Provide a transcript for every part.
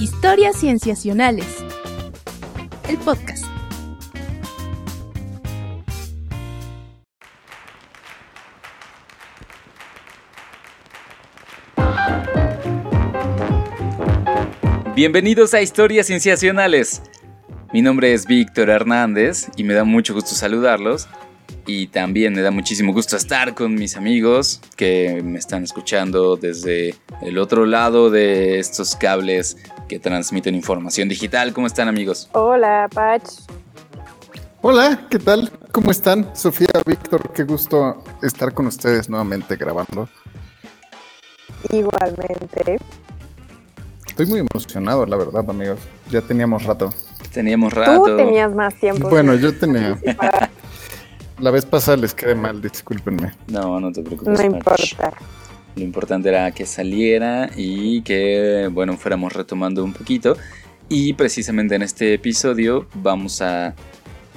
Historias Cienciacionales. El podcast. Bienvenidos a Historias Cienciacionales. Mi nombre es Víctor Hernández y me da mucho gusto saludarlos. Y también me da muchísimo gusto estar con mis amigos que me están escuchando desde el otro lado de estos cables que transmiten información digital. ¿Cómo están amigos? Hola, Pach. Hola, ¿qué tal? ¿Cómo están? Sofía, Víctor, qué gusto estar con ustedes nuevamente grabando. Igualmente. Estoy muy emocionado, la verdad, amigos. Ya teníamos rato. Teníamos rato. Tú tenías más tiempo. Bueno, yo tenía. La vez pasada les quedé mal, discúlpenme. No, no te preocupes. No importa. Lo importante era que saliera y que, bueno, fuéramos retomando un poquito. Y precisamente en este episodio vamos a,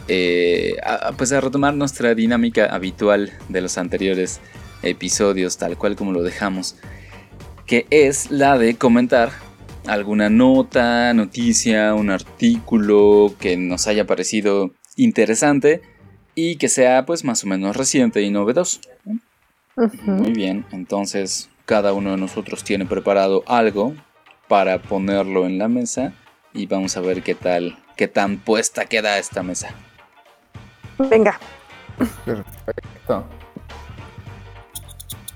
eh, a, pues a retomar nuestra dinámica habitual de los anteriores episodios, tal cual como lo dejamos, que es la de comentar alguna nota, noticia, un artículo que nos haya parecido interesante y que sea pues más o menos reciente y novedoso. Muy bien, entonces cada uno de nosotros tiene preparado algo para ponerlo en la mesa y vamos a ver qué tal, qué tan puesta queda esta mesa. Venga. Perfecto.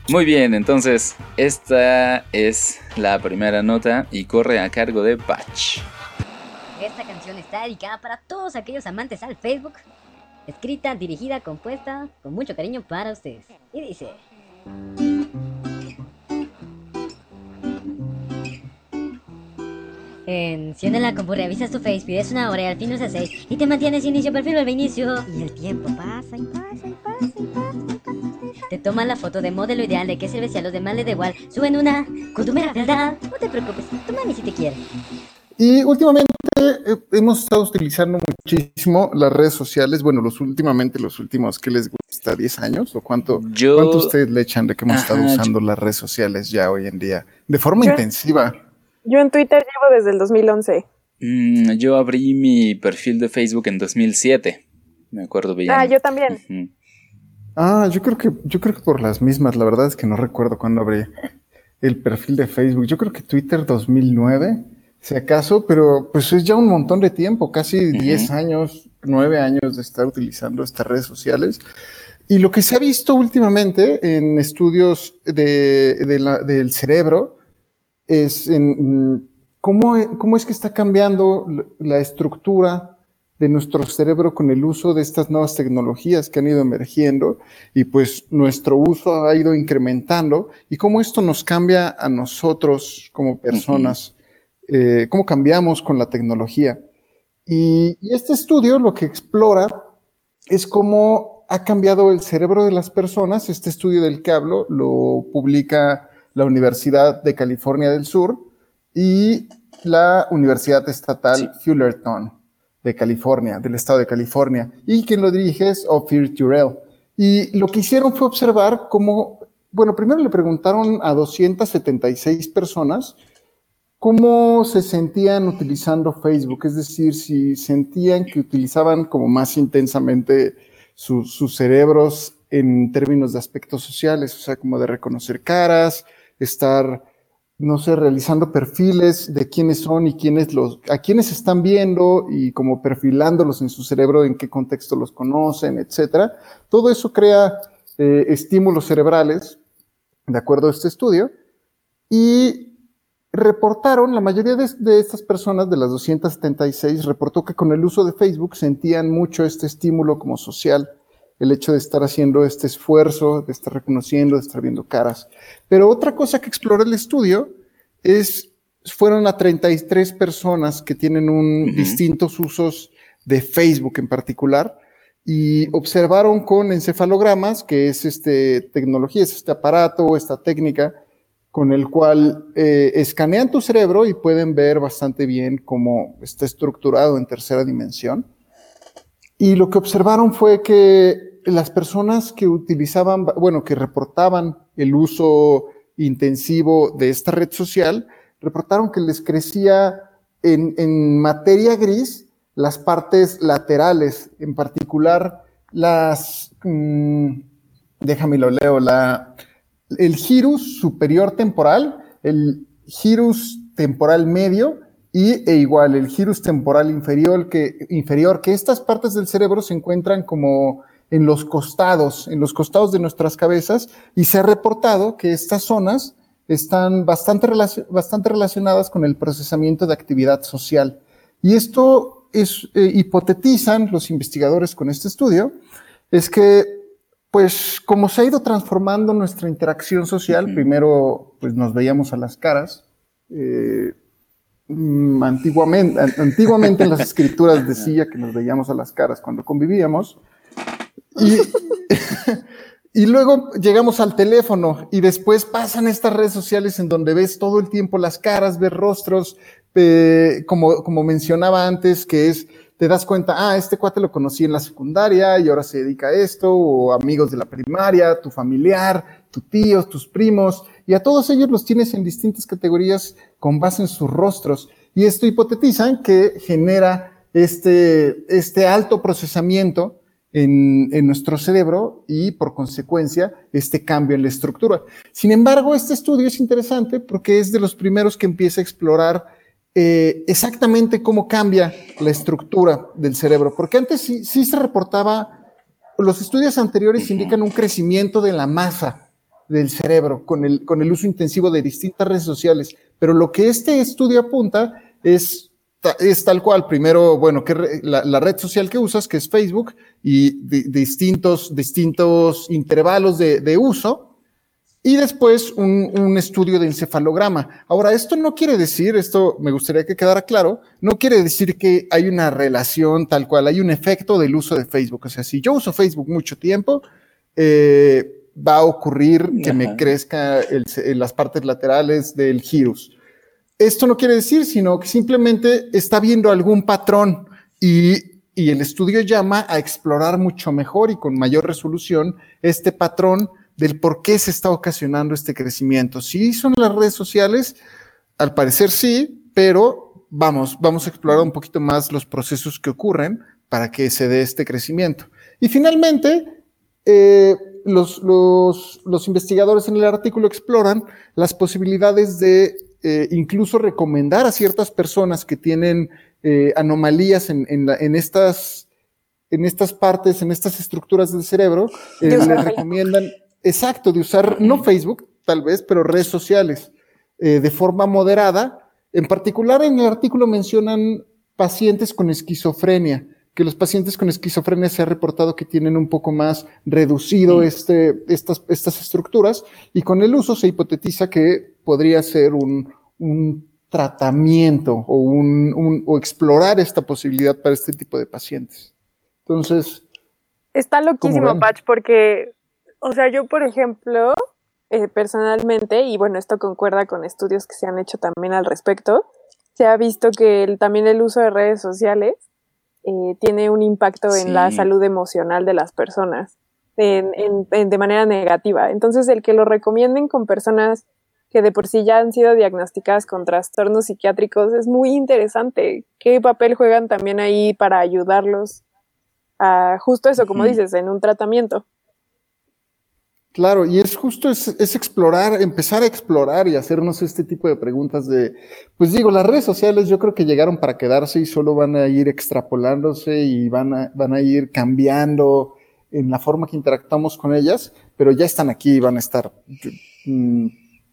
Muy bien, entonces esta es la primera nota y corre a cargo de Patch. Esta canción está dedicada para todos aquellos amantes al Facebook. Escrita, dirigida, compuesta, con mucho cariño para ustedes. Y dice... Enciende la compu, revisas tu face, pides una hora y al fin usas seis y te mantienes inicio, perfil, vuelve inicio y el tiempo pasa y pasa y pasa y pasa y pasa. Te toman la foto de modelo ideal de que sirve si a los demás les da igual. Suben una con tu mera verdad. No te preocupes, tu mami si te quiere. Y últimamente eh, hemos estado utilizando muchísimo las redes sociales. Bueno, los últimamente, los últimos, ¿qué les gusta? ¿10 años? ¿O cuánto, Yo- cuánto ustedes le echan de que hemos Ajá, estado yo- usando las redes sociales ya hoy en día? De forma Yo- intensiva. Yo en Twitter llevo desde el 2011. Mm, yo abrí mi perfil de Facebook en 2007. Me acuerdo bien. Ah, yo también. Ah, yo creo que, yo creo que por las mismas, la verdad es que no recuerdo cuándo abrí el perfil de Facebook. Yo creo que Twitter 2009, si acaso, pero pues es ya un montón de tiempo, casi 10 años, 9 años de estar utilizando estas redes sociales. Y lo que se ha visto últimamente en estudios de, de la- del cerebro es en mm, cómo, cómo es que está cambiando la- la estructura de nuestro cerebro con el uso de estas nuevas tecnologías que han ido emergiendo y pues nuestro uso ha ido incrementando y cómo esto nos cambia a nosotros como personas, eh, cómo cambiamos con la tecnología. Y, y este estudio lo que explora es cómo ha cambiado el cerebro de las personas. Este estudio del que hablo lo publica la Universidad de California del Sur y la Universidad Estatal Fullerton de California, del estado de California. Y quien lo dirige es Ophir Turrell. Y lo que hicieron fue observar cómo, bueno, primero le preguntaron a 276 personas cómo se sentían utilizando Facebook, es decir, si sentían que utilizaban como más intensamente su- sus cerebros en términos de aspectos sociales, o sea, como de reconocer caras, estar, no sé, realizando perfiles de quiénes son y quiénes los, a quiénes están viendo y como perfilándolos en su cerebro, en qué contexto los conocen, etcétera. Todo eso crea eh, estímulos cerebrales, de acuerdo a este estudio, y reportaron, la mayoría de, de, estas personas, de las 276, reportó que con el uso de Facebook sentían mucho este estímulo como social, el hecho de estar haciendo este esfuerzo, de estar reconociendo, de estar viendo caras. Pero otra cosa que exploró el estudio es, fueron a 33 personas que tienen un, uh -huh. distintos usos de Facebook en particular, y observaron con encefalogramas, que es este tecnología, es este aparato, esta técnica, con el cual eh, escanean tu cerebro y pueden ver bastante bien cómo está estructurado en tercera dimensión. Y lo que observaron fue que las personas que utilizaban, bueno, que reportaban el uso intensivo de esta red social, reportaron que les crecía en, en materia gris las partes laterales, en particular las, mm, déjame lo leo, la, el girus superior temporal, el girus temporal medio y e igual el girus temporal inferior que, inferior, que estas partes del cerebro se encuentran como en los costados, en los costados de nuestras cabezas, y se ha reportado que estas zonas están bastante, bastante relacionadas con el procesamiento de actividad social. Y esto es, eh, hipotetizan los investigadores con este estudio, es que, pues, como se ha ido transformando nuestra interacción social, primero, pues, nos veíamos a las caras, eh, mm, antiguamente, antiguamente en las escrituras decía que nos veíamos a las caras cuando convivíamos, y, luego llegamos al teléfono y después pasan estas redes sociales en donde ves todo el tiempo las caras, ves rostros, eh, como, como mencionaba antes, que es, te das cuenta, ah, este cuate lo conocí en la secundaria y ahora se dedica a esto, o amigos de la primaria, tu familiar, tu tío, tus primos, y a todos ellos los tienes en distintas categorías con base en sus rostros. Y esto hipotetizan que genera este, este alto procesamiento en, en, nuestro cerebro y por consecuencia este cambio en la estructura. Sin embargo, este estudio es interesante porque es de los primeros que empieza a explorar eh, exactamente cómo cambia la estructura del cerebro, porque antes sí, sí se reportaba, los estudios anteriores indican un crecimiento de la masa del cerebro con el, con el uso intensivo de distintas redes sociales, pero lo que este estudio apunta es es tal cual. Primero, bueno, que la, la, red social que usas, que es Facebook, y distintos, distintos intervalos de, de, uso, y después un, un, estudio de encefalograma. Ahora, esto no quiere decir, esto me gustaría que quedara claro, no quiere decir que hay una relación tal cual, hay un efecto del uso de Facebook. O sea, si yo uso Facebook mucho tiempo, eh, va a ocurrir que Ajá. me crezca el, las partes laterales del girus esto no quiere decir, sino que simplemente está viendo algún patrón y, y, el estudio llama a explorar mucho mejor y con mayor resolución este patrón del por qué se está ocasionando este crecimiento. Si son las redes sociales, al parecer sí, pero vamos, vamos a explorar un poquito más los procesos que ocurren para que se dé este crecimiento. Y finalmente, eh, los, los, los investigadores en el artículo exploran las posibilidades de eh, incluso recomendar a ciertas personas que tienen eh, anomalías en, en, la, en, estas, en estas partes, en estas estructuras del cerebro, eh, les recomiendan, exacto, de usar no Facebook, tal vez, pero redes sociales de forma moderada. En particular, en el artículo mencionan pacientes con esquizofrenia, que los pacientes con esquizofrenia se ha reportado que tienen un poco más reducido este, estas, estas estructuras y con el uso se hipotetiza que podría ser un, un tratamiento o, un, un, o explorar esta posibilidad para este tipo de pacientes. Entonces... Está loquísimo, Patch, porque, o sea, yo, por ejemplo, eh, personalmente, y bueno, esto concuerda con estudios que se han hecho también al respecto, se ha visto que el, también el uso de redes sociales eh, tiene un impacto sí. en la salud emocional de las personas en, en, en, de manera negativa. Entonces, el que lo recomienden con personas que de por sí ya han sido diagnosticadas con trastornos psiquiátricos es muy interesante. ¿Qué papel juegan también ahí para ayudarlos a justo eso, como dices, en un tratamiento? Claro, y es justo es, es, explorar, empezar a explorar y hacernos este tipo de preguntas de, pues digo, las redes sociales yo creo que llegaron para quedarse y solo van a ir extrapolándose y van a, van a ir cambiando en la forma que interactuamos con ellas, pero ya están aquí y van a estar. Mm,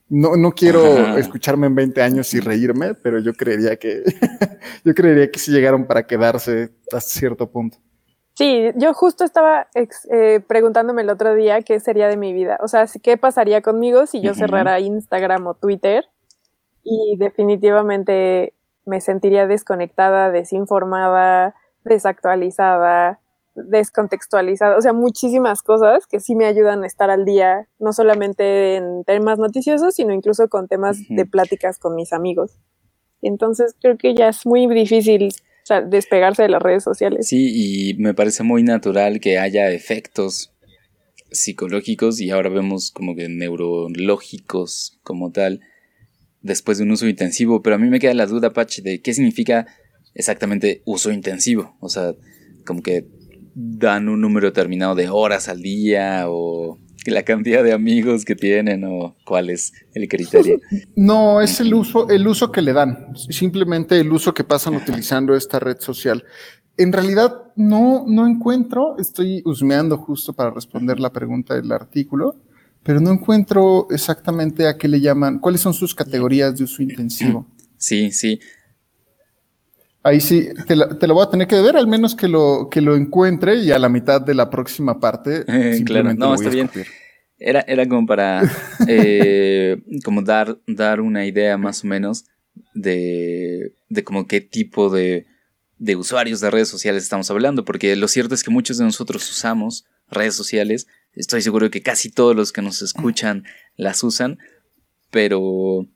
no, no quiero Ajá. escucharme en 20 años y reírme, pero yo creería que, yo creería que sí llegaron para quedarse hasta cierto punto. Sí, yo justo estaba eh, preguntándome el otro día qué sería de mi vida. O sea, qué pasaría conmigo si yo uh -huh. cerrara Instagram o Twitter. Y definitivamente me sentiría desconectada, desinformada, desactualizada, descontextualizada. O sea, muchísimas cosas que sí me ayudan a estar al día, no solamente en temas noticiosos, sino incluso con temas uh -huh. de pláticas con mis amigos. Entonces creo que ya es muy difícil sea, despegarse de las redes sociales. Sí, y me parece muy natural que haya efectos psicológicos y ahora vemos como que neurológicos como tal después de un uso intensivo, pero a mí me queda la duda, Patch, de qué significa exactamente uso intensivo. O sea, como que dan un número determinado de horas al día o la cantidad de amigos que tienen o cuál es el criterio. No, es el uso, el uso que le dan, simplemente el uso que pasan utilizando esta red social. En realidad no, no encuentro, estoy husmeando justo para responder la pregunta del artículo, pero no encuentro exactamente a qué le llaman, cuáles son sus categorías de uso intensivo. Sí, sí. Ahí sí, te, lo voy a tener que ver, al menos que lo, que lo encuentre y a la mitad de la próxima parte. claro, no, está bien. Era, era como para eh, como dar, dar una idea más o menos de, de como qué tipo de, de usuarios de redes sociales estamos hablando, porque lo cierto es que muchos de nosotros usamos redes sociales, estoy seguro que casi todos los que nos escuchan las usan, pero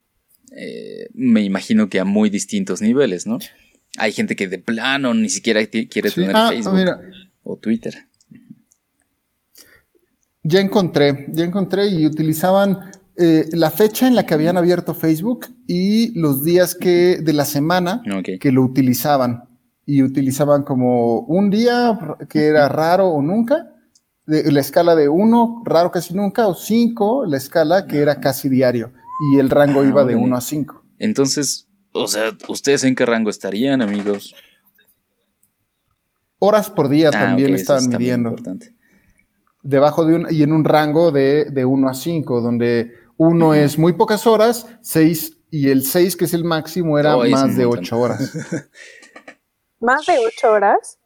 eh, me imagino que a muy distintos niveles, ¿no? Hay gente que de plano ni siquiera quiere tener ah, Facebook o Twitter. Ya encontré, ya encontré y utilizaban eh, la fecha en la que habían abierto Facebook y los días que de la semana que lo utilizaban. Y utilizaban como un día que era raro o nunca, de, la escala de uno, raro casi nunca, o cinco, la escala que era casi diario. Y el rango ah, iba de uno a cinco. Entonces, o sea, ¿ustedes en qué rango estarían, amigos? Horas por día ah, también estaban midiendo debajo de un, y en un rango de, de 1 a 5, donde uno es muy pocas horas, 6 y el 6, que es el máximo, era oh, más de 8 horas. ¿Más de 8 horas?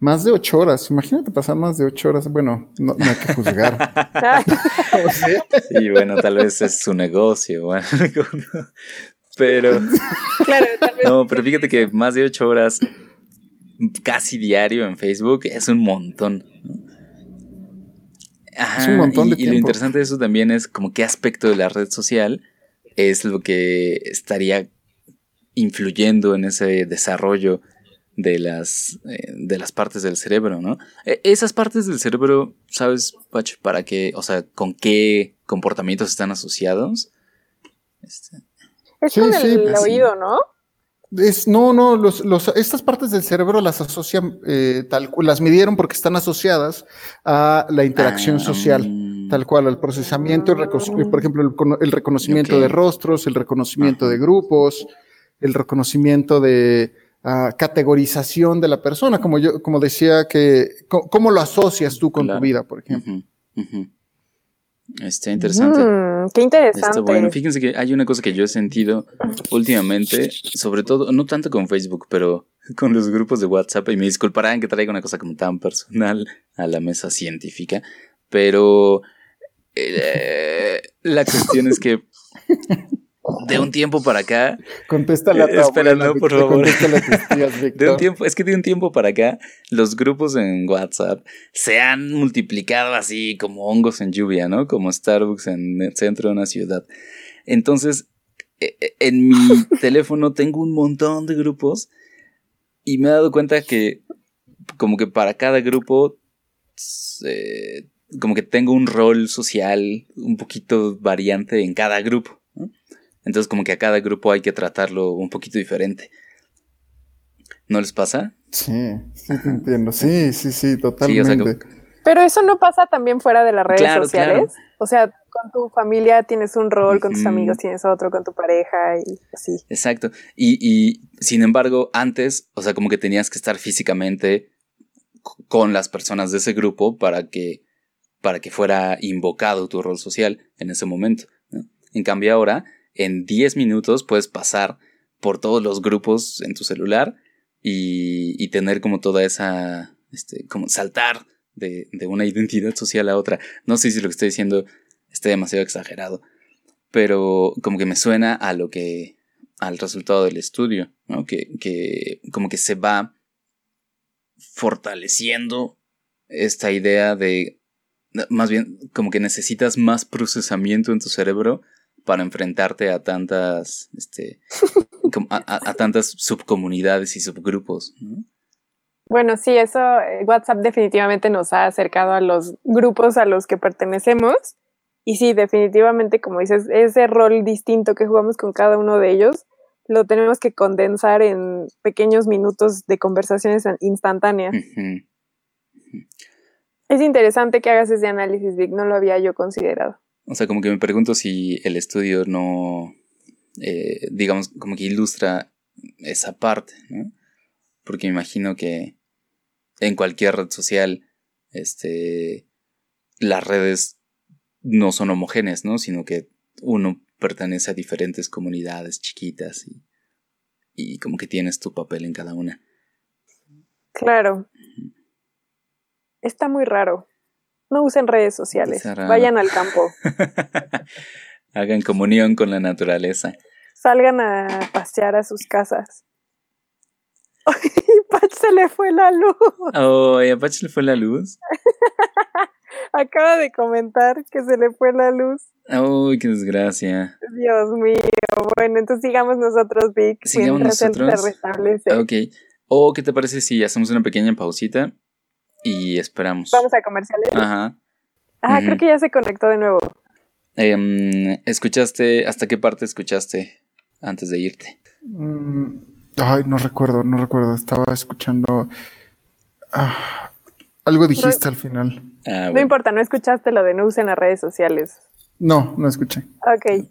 Más de 8 horas. Imagínate pasar más de 8 horas. Bueno, no, hay que juzgar. sí, bueno, tal vez es su negocio. Pero. Claro, tal vez. No, pero fíjate que más de 8 horas casi diario en Facebook es un montón es un montón de y, tiempo. Y lo interesante de eso también es como qué aspecto de la red social es lo que estaría influyendo en ese desarrollo de las, eh, de las partes del cerebro, ¿no? E, esas partes del cerebro, ¿sabes, Pach, para qué, o sea, con qué comportamientos están asociados? Este. Es con el pues oído, ¿no? no, no, los, los, estas partes del cerebro las asocian, eh, tal, las midieron porque están asociadas a la interacción ah, social, tal cual, al procesamiento, por ejemplo, el, reconocimiento de rostros, el reconocimiento de grupos, el reconocimiento de uh, categorización de la persona, como yo, como decía que, ¿cómo lo asocias tú con tu vida, por ejemplo? Está interesante. Mm, qué interesante. bueno. Fíjense que hay una cosa que yo he sentido últimamente, sobre todo, no tanto con Facebook, pero con los grupos de WhatsApp. Y me disculparán que traiga una cosa como tan personal a la mesa científica, pero eh, la cuestión es que de un tiempo para acá. Contéstale a tu Espera, no, por favor. de un tiempo, es que de un tiempo para acá, los grupos en WhatsApp se han multiplicado así como hongos en lluvia, ¿no? Como Starbucks en el centro de una ciudad. Entonces, e, e, en mi teléfono tengo un montón de grupos y me he dado cuenta que como que para cada grupo como que tengo un rol social un poquito variante en cada grupo. Entonces como que a cada grupo hay que tratarlo un poquito diferente. ¿No les pasa? Sí, sí te entiendo. Sí, sí, sí, totalmente. Pero eso no pasa también fuera de las redes sociales. O sea, con tu familia tienes un rol, con tus amigos tienes otro, con tu pareja y así. Exacto. Y, y sin embargo, antes, o sea, como que tenías que estar físicamente con las personas de ese grupo para que, para que fuera invocado tu rol social en ese momento. En cambio ahora en 10 minutos puedes pasar por todos los grupos en tu celular y, tener como toda esa, este, como saltar de, una identidad social a otra. No sé si lo que estoy diciendo está demasiado exagerado, pero como que me suena a lo que, al resultado del estudio, ¿no? Que, que como que se va fortaleciendo esta idea de, más bien, como que necesitas más procesamiento en tu cerebro para enfrentarte a tantas, este, a, tantas subcomunidades y subgrupos. Bueno, sí, eso eh, WhatsApp definitivamente nos ha acercado a los grupos a los que pertenecemos y sí, definitivamente, como dices, ese rol distinto que jugamos con cada uno de ellos, lo tenemos que condensar en pequeños minutos de conversaciones instantáneas. Es interesante que hagas ese análisis, Vic, no lo había yo considerado. O sea, como que me pregunto si el estudio no, eh, digamos, como que ilustra esa parte, ¿no? Porque me imagino que en cualquier red social, este, las redes no son homogéneas, ¿no? Sino que uno pertenece a diferentes comunidades chiquitas y, y como que tienes tu papel en cada una. Claro. Está muy raro. No usen redes sociales. Vayan al campo. Hagan comunión con la naturaleza. Salgan a pasear a sus casas. Pach se le fue la luz. Oh, ¿y a Pach se le fue la luz? Acaba de comentar que se le fue la luz. Uy, qué desgracia. Dios mío. Bueno, entonces sigamos nosotros, Vic. Sigamos nosotros. Se Ok. ¿O qué te parece si hacemos una pequeña pausita y esperamos? Vamos a comerciales. Ajá. Ah, creo que ya se conectó de nuevo. Em, ¿Escuchaste? ¿Hasta qué parte escuchaste antes de irte? Mm, ay, no recuerdo, no recuerdo. Estaba escuchando. Ah, algo dijiste al final. Ah, no importa, no escuchaste lo de no usen las redes sociales. No, no escuché. Ok.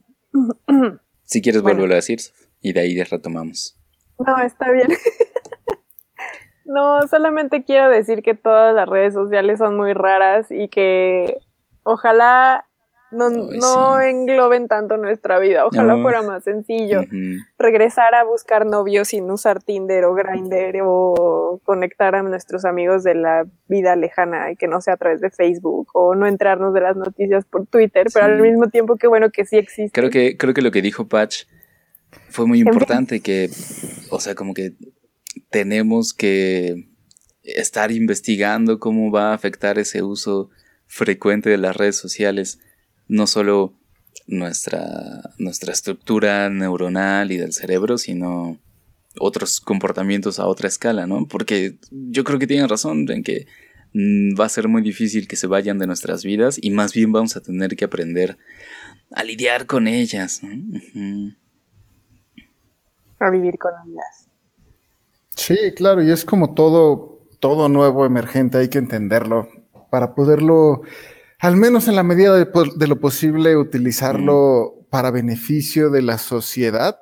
si quieres, vuelvo a decir y de ahí retomamos. No, está bien. no, solamente quiero decir que todas las redes sociales son muy raras y que ojalá no, no engloben tanto nuestra vida. Ojalá fuera más sencillo. Regresar a buscar novios sin usar Tinder o Grindr o conectar a nuestros amigos de la vida lejana y que no sea a través de Facebook o no entrarnos de las noticias por Twitter, pero al mismo tiempo que bueno que sí existe. Creo que, creo que lo que dijo Patch fue muy importante, que, o sea, como que tenemos que estar investigando cómo va a afectar ese uso frecuente de las redes sociales no solo nuestra, nuestra estructura neuronal y del cerebro, sino otros comportamientos a otra escala, ¿no? Porque yo creo que tienen razón en que mm, va a ser muy difícil que se vayan de nuestras vidas y más bien vamos a tener que aprender a lidiar con ellas. A vivir con ellas. Sí, claro, y es como todo, todo nuevo emergente, hay que entenderlo para poderlo al menos en la medida de, lo posible, utilizarlo para beneficio de la sociedad,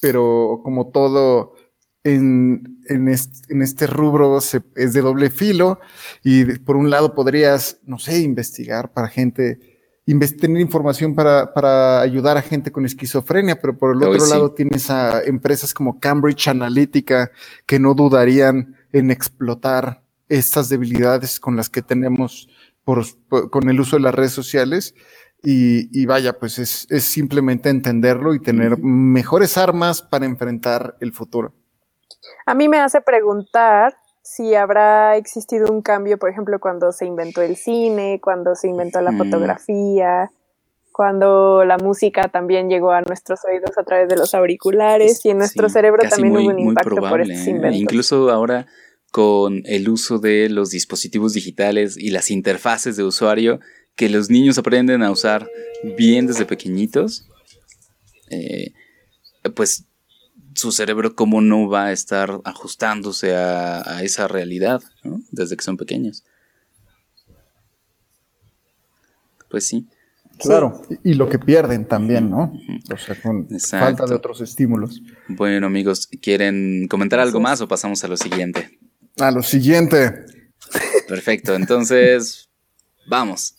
pero como todo en, este, rubro es de doble filo y por un lado podrías, no sé, investigar para gente, tener información para, ayudar a gente con esquizofrenia, pero por el otro lado tienes a empresas como Cambridge Analytica que no dudarían en explotar estas debilidades con las que tenemos por, con el uso de las redes sociales. Y, vaya, pues es, es, simplemente entenderlo y tener mejores armas para enfrentar el futuro. A mí me hace preguntar si habrá existido un cambio, por ejemplo, cuando se inventó el cine, cuando se inventó la fotografía, cuando la música también llegó a nuestros oídos a través de los auriculares y en nuestro cerebro también hubo un impacto por estos ¿eh? inventos. Incluso ahora con el uso de los dispositivos digitales y las interfaces de usuario que los niños aprenden a usar bien desde pequeñitos, eh, pues su cerebro cómo no va a estar ajustándose a, esa realidad desde que son pequeños. Pues sí. Claro, y lo que pierden también, ¿no? O sea, con falta de otros estímulos. Bueno, amigos, ¿quieren comentar algo más o pasamos a lo siguiente? A lo siguiente. Perfecto, entonces vamos.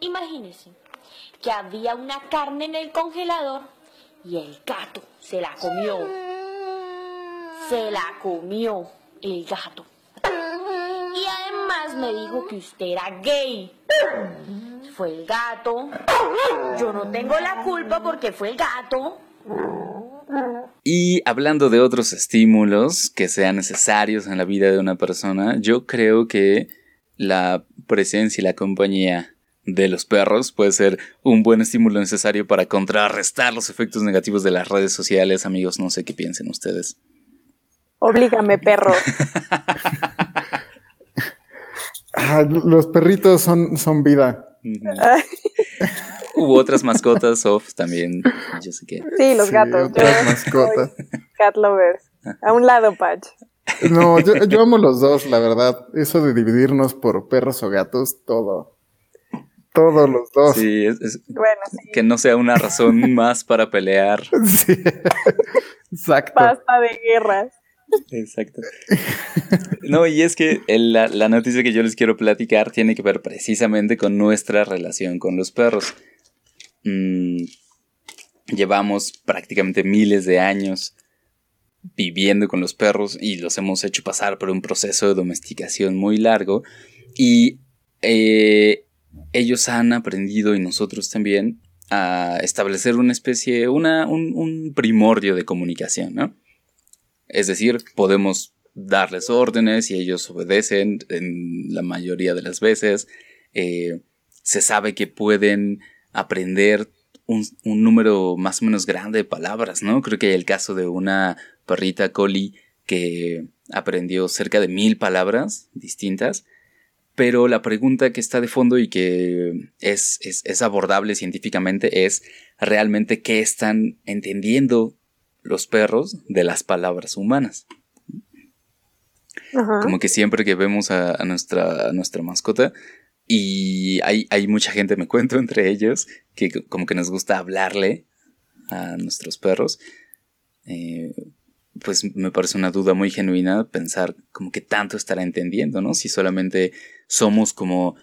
imagínese que había una carne en el congelador y el gato se la comió. Se la comió el gato. Y además me dijo que usted era gay. Fue el gato. Yo no tengo la culpa porque fue el gato. Y hablando de otros estímulos que sean necesarios en la vida de una persona, yo creo que la presencia y la compañía de los perros puede ser un buen estímulo necesario para contrarrestar los efectos negativos de las redes sociales, amigos. No sé qué piensen ustedes. Oblígame, perro. Ah, los perritos son, son vida. Hubo otras mascotas, Soft, también. Yo sé que. Sí, los gatos. Otras mascotas. Cat lovers. A un lado, Patch. No, yo, yo amo los dos, la verdad. Eso de dividirnos por perros o gatos, todo. Todos los dos. Sí, es, que no sea una razón más para pelear. Sí. Exacto. Basta de guerras. Exacto. No, y es que la, la, noticia que yo les quiero platicar tiene que ver precisamente con nuestra relación con los perros. Mm, llevamos prácticamente miles de años viviendo con los perros y los hemos hecho pasar por un proceso de domesticación muy largo y eh, ellos han aprendido y nosotros también a establecer una especie, una, un, un primordio de comunicación, ¿no? Es decir, podemos darles órdenes y ellos obedecen en la mayoría de las veces. Eh, se sabe que pueden aprender un, número más o menos grande de palabras, ¿no? Creo que hay el caso de una perrita collie que aprendió cerca de mil palabras distintas. Pero la pregunta que está de fondo y que es, es abordable científicamente es realmente qué están entendiendo los perros de las palabras humanas. Como que siempre que vemos a, nuestra, nuestra mascota, y hay, hay, mucha gente, me cuento entre ellos, que como que nos gusta hablarle a nuestros perros. Eh, pues me parece una duda muy genuina pensar como que tanto estará entendiendo, ¿no? Si solamente somos como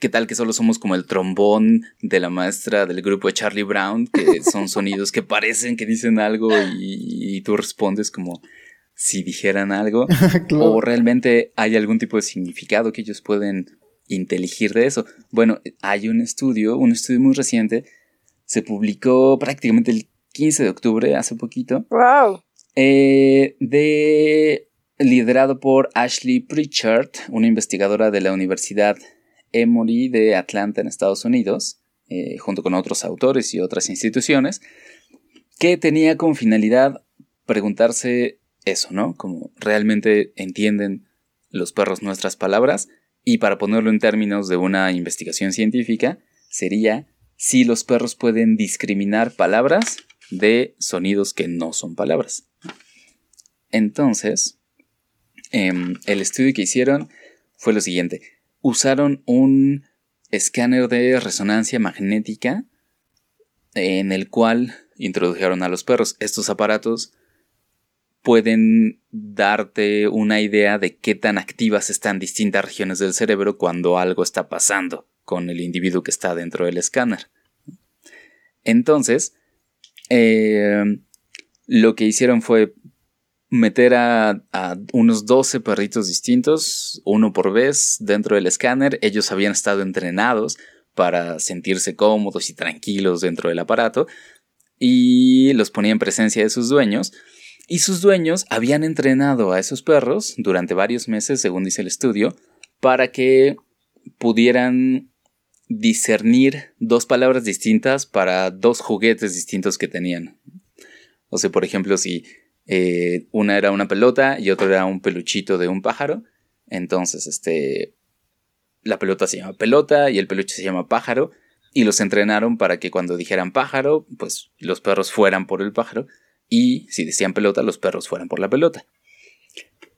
¿Qué tal que solo somos como el trombón de la maestra del grupo de Charlie Brown? Que son sonidos que parecen que dicen algo y, tú respondes como si dijeran algo. O realmente hay algún tipo de significado que ellos pueden inteligir de eso. Bueno, hay un estudio, un estudio muy reciente, se publicó prácticamente el 15 de octubre, hace poquito. ¡Wow! Eh, de liderado por Ashley Pritchard, una investigadora de la Universidad Emory de Atlanta en Estados Unidos, eh, junto con otros autores y otras instituciones, que tenía como finalidad preguntarse eso, ¿no? Como realmente entienden los perros nuestras palabras y para ponerlo en términos de una investigación científica, sería si los perros pueden discriminar palabras de sonidos que no son palabras. Entonces, em, el estudio que hicieron fue lo siguiente usaron un escáner de resonancia magnética en el cual introdujeron a los perros. Estos aparatos pueden darte una idea de qué tan activas están distintas regiones del cerebro cuando algo está pasando con el individuo que está dentro del escáner. Entonces, eh, lo que hicieron fue meter a, unos 12 perritos distintos, uno por vez, dentro del escáner. Ellos habían estado entrenados para sentirse cómodos y tranquilos dentro del aparato y los ponía en presencia de sus dueños. Y sus dueños habían entrenado a esos perros durante varios meses, según dice el estudio, para que pudieran discernir dos palabras distintas para dos juguetes distintos que tenían. O sea, por ejemplo, si eh, una era una pelota y otra era un peluchito de un pájaro. Entonces, este, la pelota se llama pelota y el peluche se llama pájaro. Y los entrenaron para que cuando dijeran pájaro, pues los perros fueran por el pájaro. Y si decían pelota, los perros fueran por la pelota.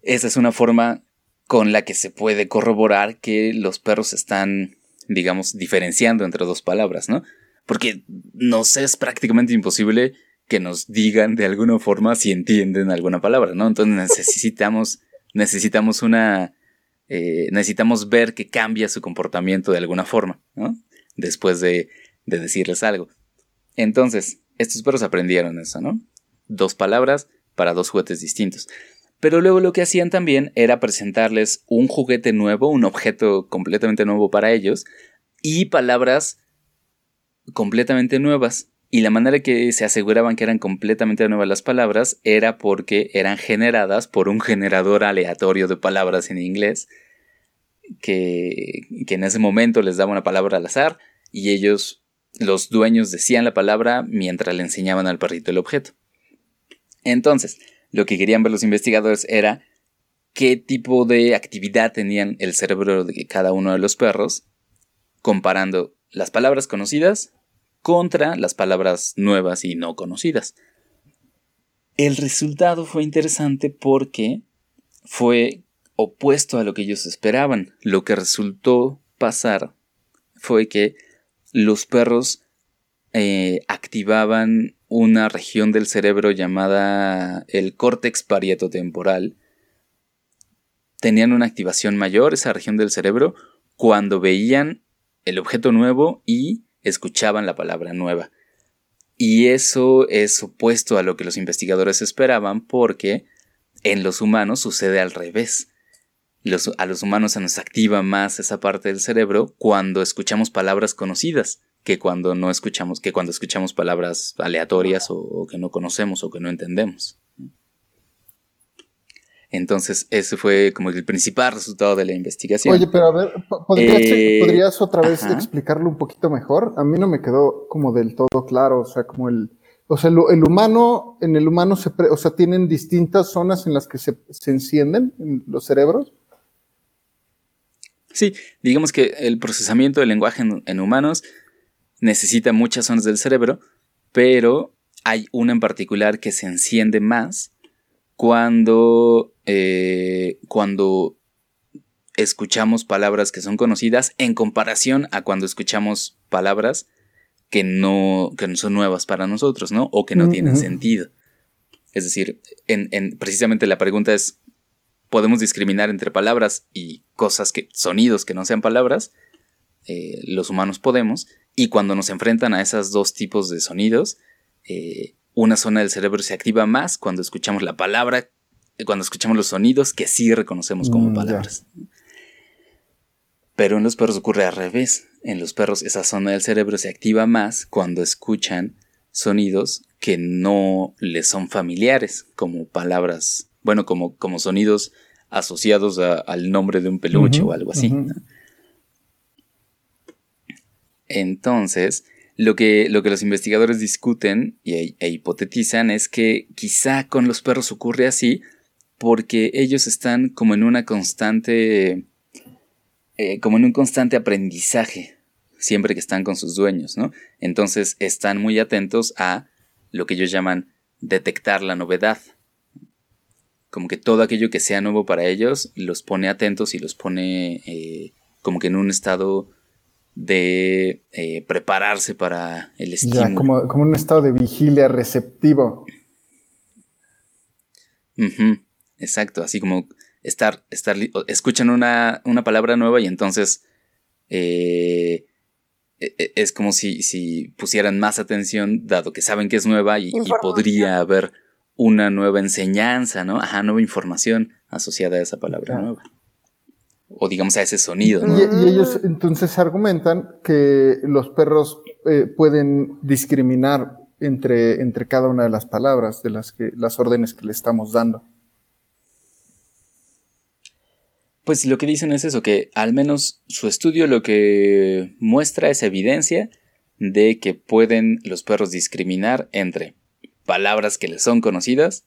Esa es una forma con la que se puede corroborar que los perros están, digamos, diferenciando entre dos palabras, ¿no? Porque nos es prácticamente imposible que nos digan de alguna forma si entienden alguna palabra, ¿no? Entonces necesitamos, necesitamos una, eh, necesitamos ver que cambia su comportamiento de alguna forma, ¿no? Después de, de decirles algo. Entonces, estos perros aprendieron eso, ¿no? Dos palabras para dos juguetes distintos. Pero luego lo que hacían también era presentarles un juguete nuevo, un objeto completamente nuevo para ellos, y palabras completamente nuevas y la manera que se aseguraban que eran completamente nuevas las palabras era porque eran generadas por un generador aleatorio de palabras en inglés que, que en ese momento les daba una palabra al azar y ellos, los dueños, decían la palabra mientras le enseñaban al perrito el objeto. Entonces, lo que querían ver los investigadores era qué tipo de actividad tenían el cerebro de cada uno de los perros, comparando las palabras conocidas contra las palabras nuevas y no conocidas. El resultado fue interesante porque fue opuesto a lo que ellos esperaban. Lo que resultó pasar fue que los perros eh, activaban una región del cerebro llamada el córtex parietotemporal. Tenían una activación mayor esa región del cerebro cuando veían el objeto nuevo y escuchaban la palabra nueva. Y eso es opuesto a lo que los investigadores esperaban porque en los humanos sucede al revés. a los humanos se nos activa más esa parte del cerebro cuando escuchamos palabras conocidas que cuando no escuchamos, que cuando escuchamos palabras aleatorias o, que no conocemos o que no entendemos. Entonces, ese fue como el principal resultado de la investigación. Oye, pero a ver, eh, ¿podrías, otra vez explicarlo un poquito mejor? A mí no me quedó como del todo claro, o sea, como el, o sea, el, humano, en el humano se, o sea, tienen distintas zonas en las que se, encienden los cerebros. Sí, digamos que el procesamiento del lenguaje en humanos necesita muchas zonas del cerebro, pero hay una en particular que se enciende más cuando, eh, cuando escuchamos palabras que son conocidas en comparación a cuando escuchamos palabras que no, que no son nuevas para nosotros, ¿no? O que no tienen sentido. Es decir, en, precisamente la pregunta es, ¿podemos discriminar entre palabras y cosas que, sonidos que no sean palabras? Eh, los humanos podemos, y cuando nos enfrentan a esos dos tipos de sonidos, eh, una zona del cerebro se activa más cuando escuchamos la palabra, cuando escuchamos los sonidos que sí reconocemos como mm, palabras. Pero en los perros ocurre al revés. En los perros esa zona del cerebro se activa más cuando escuchan sonidos que no les son familiares, como palabras, bueno, como, como sonidos asociados al nombre de un peluche o algo así. Entonces, lo que, lo que los investigadores discuten e, hipotetizan es que quizá con los perros ocurre así porque ellos están como en una constante, eh, como en un constante aprendizaje siempre que están con sus dueños, ¿no? Entonces están muy atentos a lo que ellos llaman detectar la novedad. Como que todo aquello que sea nuevo para ellos los pone atentos y los pone eh, como que en un estado de eh, prepararse para el estímulo. Ya, como, un estado de vigilia receptivo. Exacto, así como estar, estar escuchan una, palabra nueva y entonces eh, e, e, es como si, si, pusieran más atención, dado que saben que es nueva y, podría haber una nueva enseñanza, ¿no? Ajá, nueva información asociada a esa palabra nueva o digamos a ese sonido. Y, ellos entonces argumentan que los perros eh, pueden discriminar entre, entre cada una de las palabras, de las, que, las órdenes que le estamos dando. Pues lo que dicen es eso, que al menos su estudio lo que muestra es evidencia de que pueden los perros discriminar entre palabras que les son conocidas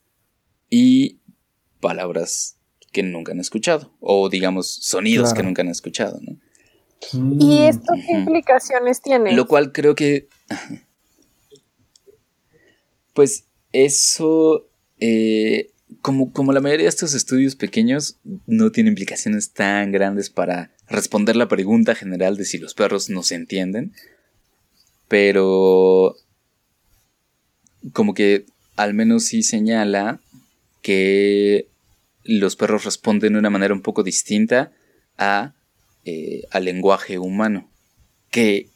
y palabras que nunca han escuchado, o digamos sonidos que nunca han escuchado, ¿no? ¿Y esto qué implicaciones tiene? Lo cual creo que... Pues eso, eh, como, como la mayoría de estos estudios pequeños, no tiene implicaciones tan grandes para responder la pregunta general de si los perros nos entienden, pero como que al menos sí señala que los perros responden de una manera un poco distinta a, eh, al lenguaje humano que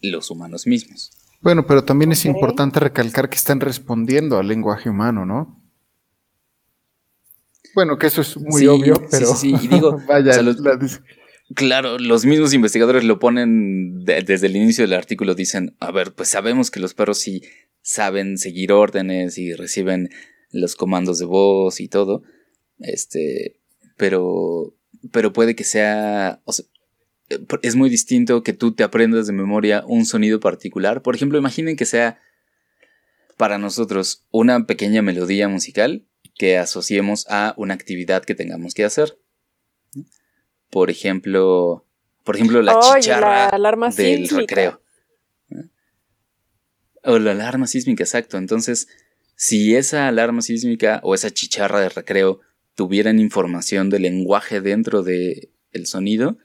los humanos mismos. Bueno, pero también es importante recalcar que están respondiendo al lenguaje humano, ¿no? Bueno, que eso es muy obvio, pero. Sí, sí, Y digo, claro, los mismos investigadores lo ponen desde el inicio del artículo, dicen, a ver, pues sabemos que los perros sí saben seguir órdenes y reciben los comandos de voz y todo, este, pero, pero puede que sea, es muy distinto que tú te aprendas de memoria un sonido particular. Por ejemplo, imaginen que sea para nosotros una pequeña melodía musical que asociemos a una actividad que tengamos que hacer. Por ejemplo, por ejemplo, la chicharra del recreo. O la alarma sísmica, exacto. Entonces, si esa alarma sísmica o esa chicharra de recreo tuvieran información de lenguaje dentro del el sonido,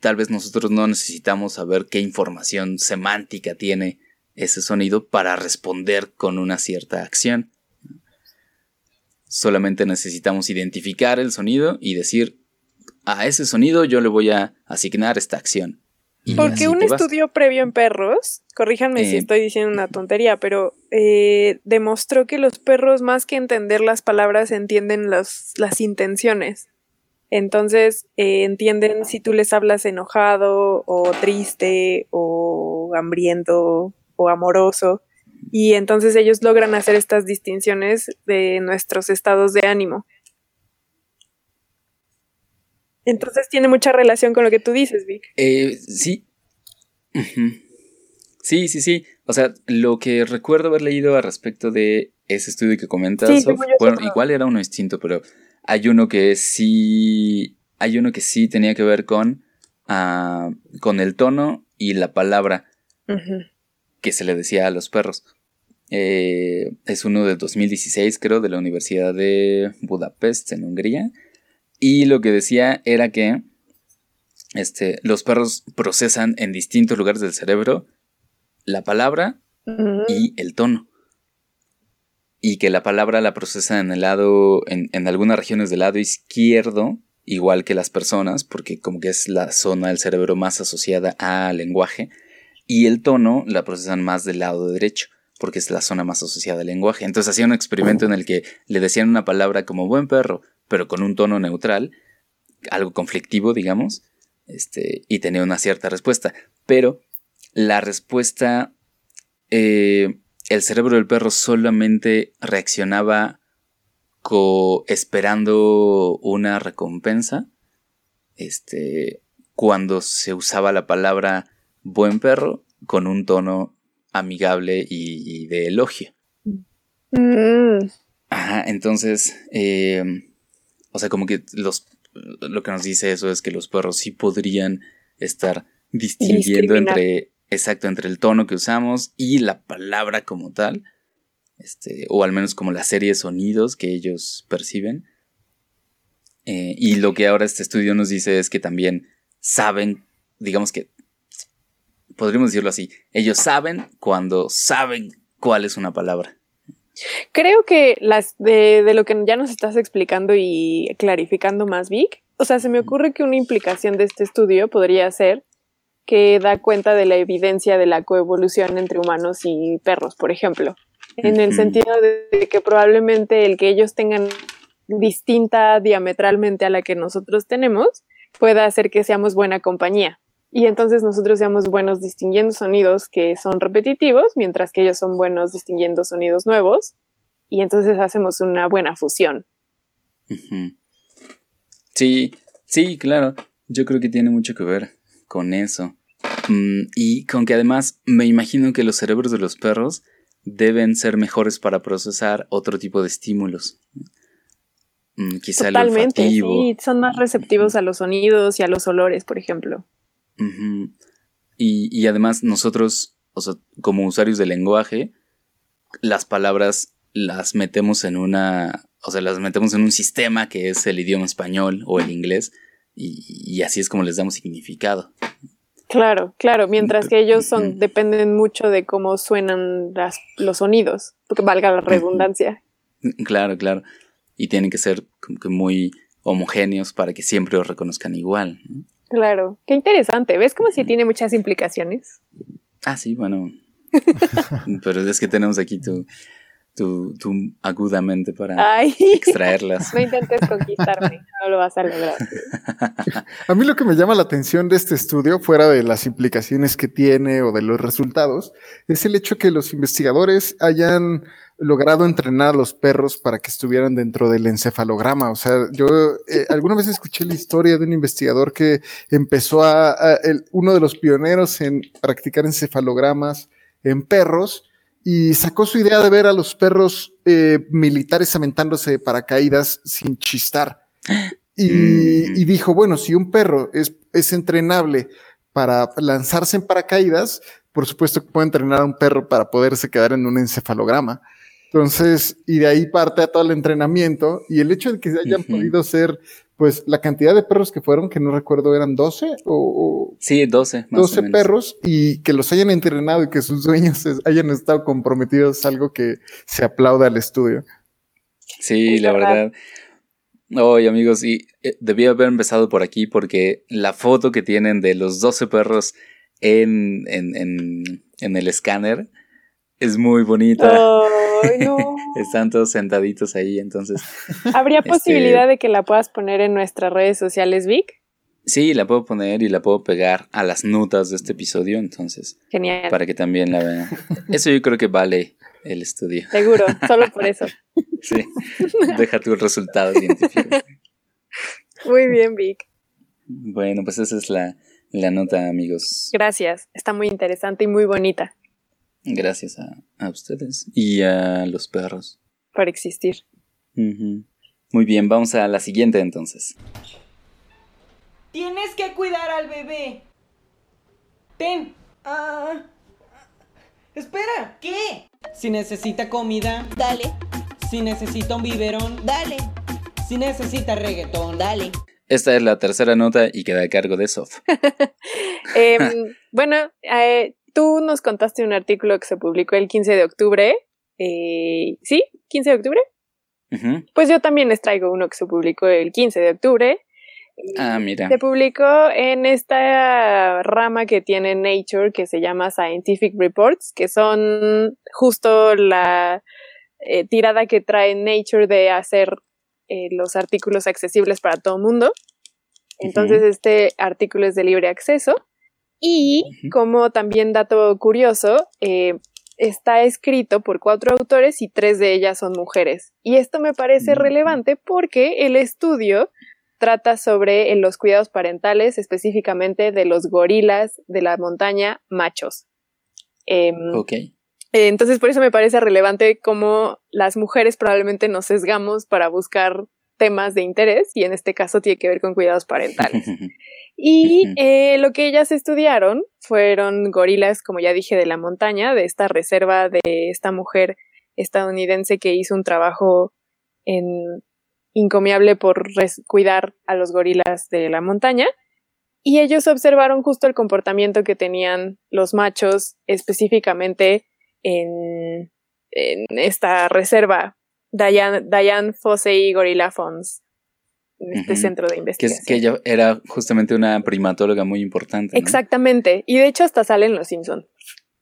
tal vez nosotros no necesitamos saber qué información semántica tiene ese sonido para responder con una cierta acción. Solamente necesitamos identificar el sonido y decir, a ese sonido yo le voy a asignar esta acción. Porque un estudio previo en perros, corríjanme si eh, estoy diciendo una tontería, pero eh, demostró que los perros más que entender las palabras entienden las intenciones. Entonces eh, entienden si tú les hablas enojado o triste o hambriento o amoroso. Y entonces ellos logran hacer estas distinciones de nuestros estados de ánimo. Entonces tiene mucha relación con lo que tú dices, Vic. Eh, sí. Sí, sí, sí. O sea, lo que recuerdo haber leído al respecto de ese estudio que comentas, bueno, igual era uno distinto, pero hay uno que sí, hay uno que sí tenía que ver con, ah, con el tono y la palabra que se le decía a los perros. Eh, es uno de 2016, creo, de la Universidad de Budapest, en Hungría. Y lo que decía era que este, los perros procesan en distintos lugares del cerebro la palabra y el tono. Y que la palabra la procesan en el lado, en, en, algunas regiones del lado izquierdo, igual que las personas, porque como que es la zona del cerebro más asociada al lenguaje. Y el tono la procesan más del lado derecho, porque es la zona más asociada al lenguaje. Entonces hacía un experimento en el que le decían una palabra como buen perro, pero con un tono neutral, algo conflictivo, digamos, este, y tenía una cierta respuesta. Pero la respuesta, eh, el cerebro del perro solamente reaccionaba esperando una recompensa, este, cuando se usaba la palabra buen perro con un tono amigable y, de elogio. Mm. Ajá, entonces, eh, o sea, como que los, lo que nos dice eso es que los perros sí podrían estar distinguiendo entre, exacto, entre el tono que usamos y la palabra como tal, este, o al menos como la serie de sonidos que ellos perciben. Eh, y lo que ahora este estudio nos dice es que también saben, digamos que, podríamos decirlo así, ellos saben cuando saben cuál es una palabra. Creo que las de, de, lo que ya nos estás explicando y clarificando más, Vic, o sea, se me ocurre que una implicación de este estudio podría ser que da cuenta de la evidencia de la coevolución entre humanos y perros, por ejemplo, en el sentido de que probablemente el que ellos tengan distinta diametralmente a la que nosotros tenemos pueda hacer que seamos buena compañía y entonces nosotros seamos buenos distinguiendo sonidos que son repetitivos, mientras que ellos son buenos distinguiendo sonidos nuevos, y entonces hacemos una buena fusión. Sí, sí, claro, yo creo que tiene mucho que ver con eso. Mm, y con que además me imagino que los cerebros de los perros deben ser mejores para procesar otro tipo de estímulos. Mm, quizá Totalmente, sí, son más receptivos a los sonidos y a los olores, por ejemplo y, además nosotros, o sea, como usuarios del lenguaje, las palabras las metemos en una, o sea, las metemos en un sistema que es el idioma español o el inglés y, así es como les damos significado. Claro, claro, mientras que ellos son, dependen mucho de cómo suenan los sonidos, porque valga la redundancia. Claro, claro. Y tienen que ser como que muy homogéneos para que siempre los reconozcan igual. Claro, qué interesante. ¿Ves como si tiene muchas implicaciones? Ah, sí, bueno. Pero es que tenemos aquí tu, tu, tu agudamente para extraerlas. No intentes conquistarme, no lo vas a lograr. a mí lo que me llama la atención de este estudio, fuera de las implicaciones que tiene o de los resultados, es el hecho que los investigadores hayan logrado entrenar a los perros para que estuvieran dentro del encefalograma. O sea, yo eh, alguna vez escuché la historia de un investigador que empezó a, uno de los pioneros en practicar encefalogramas en perros y sacó su idea de ver a los perros eh, militares aventándose de paracaídas sin chistar. Y, mm. y, dijo, bueno, si un perro es, es entrenable para lanzarse en paracaídas, por supuesto que puede entrenar a un perro para poderse quedar en un encefalograma. Entonces, y de ahí parte a todo el entrenamiento y el hecho de que se hayan podido ser, pues, la cantidad de perros que fueron, que no recuerdo, eran 12 o... sí, 12. 12 perros y que los hayan entrenado y que sus dueños hayan estado comprometidos es algo que se aplauda al estudio. Sí, la verdad. Oye, amigos, y eh, debía haber empezado por aquí porque la foto que tienen de los 12 perros en, en, en, en el escáner es muy bonita. No. Están todos sentaditos ahí, entonces. ¿Habría este, posibilidad de que la puedas poner en nuestras redes sociales, Vic? Sí, la puedo poner y la puedo pegar a las notas de este episodio, entonces. Genial. Para que también la vean. Eso yo creo que vale el estudio. Seguro, solo por eso. sí. Deja tu resultado científico. Muy bien, Vic. Bueno, pues esa es la, la nota, amigos. Gracias. Está muy interesante y muy bonita. Gracias a, ustedes y a los perros. Por existir. Muy bien, vamos a la siguiente entonces. Tienes que cuidar al bebé. Ten. Ah, espera. ¿Qué? Si necesita comida. Dale. Si necesita un biberón. Dale. Si necesita reggaetón. Dale. Esta es la tercera nota y queda a cargo de Sof. Em, bueno, eh, tú nos contaste un artículo que se publicó el 15 de octubre. Eh, ¿Sí? ¿15 de octubre? Pues yo también les traigo uno que se publicó el 15 de octubre. Ah, mira. Se publicó en esta rama que tiene Nature que se llama Scientific Reports, que son justo la eh, tirada que trae Nature de hacer eh, los artículos accesibles para todo el mundo. Entonces, este artículo es de libre acceso. Y como también dato curioso, eh, está escrito por cuatro autores y tres de ellas son mujeres. Y esto me parece relevante porque el estudio trata sobre los cuidados parentales, específicamente de los gorilas de la montaña machos. Em, ok. entonces, por eso me parece relevante cómo las mujeres probablemente nos sesgamos para buscar temas de interés y en este caso tiene que ver con cuidados parentales. Y eh, lo que ellas estudiaron fueron gorilas, como ya dije, de la montaña, de esta reserva de esta mujer estadounidense que hizo un trabajo en, encomiable por cuidar a los gorilas de la montaña. Y ellos observaron justo el comportamiento que tenían los machos específicamente en, en esta reserva Diane, Diane Fossey Gorilla Fons, en este centro de investigación. Que, ella era justamente una primatóloga muy importante. Exactamente, y de hecho hasta salen Los Simpson.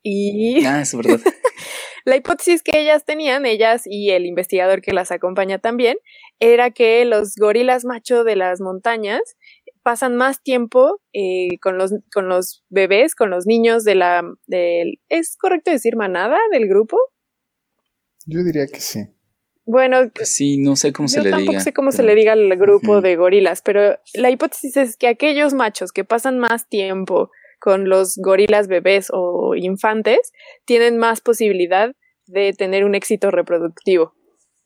Y... Ah, es verdad. la hipótesis que ellas tenían, ellas y el investigador que las acompaña también, era que los gorilas macho de las montañas pasan más tiempo eh, con, los, con los bebés, con los niños de la... ¿Es correcto decir manada del grupo? Yo diría que sí. Bueno, pues sí, no sé cómo se le diga. Tampoco sé cómo se le diga al grupo de gorilas, pero la hipótesis es que aquellos machos que pasan más tiempo con los gorilas bebés o infantes tienen más posibilidad de tener un éxito reproductivo.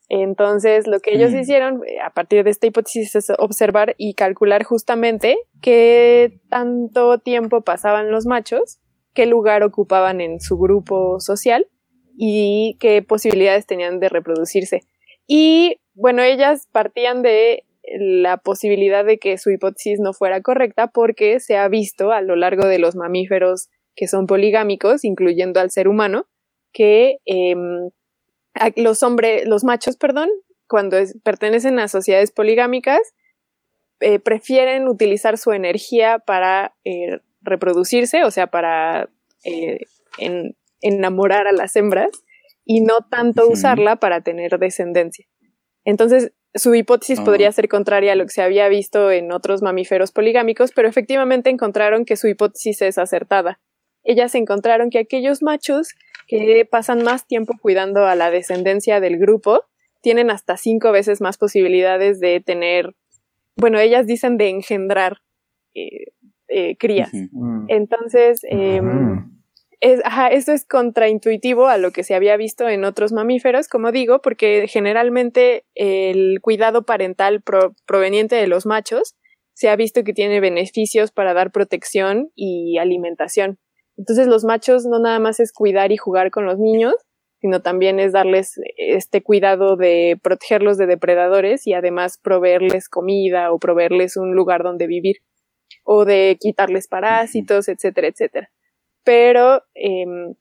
Entonces, lo que ellos mm. hicieron eh, a partir de esta hipótesis es observar y calcular justamente qué tanto tiempo pasaban los machos, qué lugar ocupaban en su grupo social y qué posibilidades tenían de reproducirse. Y bueno, ellas partían de la posibilidad de que su hipótesis no fuera correcta porque se ha visto a lo largo de los mamíferos que son poligámicos, incluyendo al ser humano, que em, los hombres, los machos, perdón, cuando pertenecen a sociedades poligámicas, eh, prefieren utilizar su energía para eh, reproducirse, o sea, para eh, enamorar a las hembras, y no tanto usarla para tener descendencia. Entonces, su hipótesis ah. podría ser contraria a lo que se había visto en otros mamíferos poligámicos, pero efectivamente encontraron que su hipótesis es acertada. Ellas encontraron que aquellos machos que pasan más tiempo cuidando a la descendencia del grupo tienen hasta cinco veces más posibilidades de tener, bueno, ellas dicen de engendrar eh, eh, crías. Mm. Entonces, em, es, ajá, esto es contraintuitivo a lo que se había visto en otros mamíferos, como digo, porque generalmente el cuidado parental proveniente de los machos se ha visto que tiene beneficios para dar protección y alimentación. Entonces los machos no nada más es cuidar y jugar con los niños, sino también es darles este cuidado de protegerlos de depredadores y además proveerles comida o proveerles un lugar donde vivir o de quitarles parásitos, etcétera, etcétera pero, em,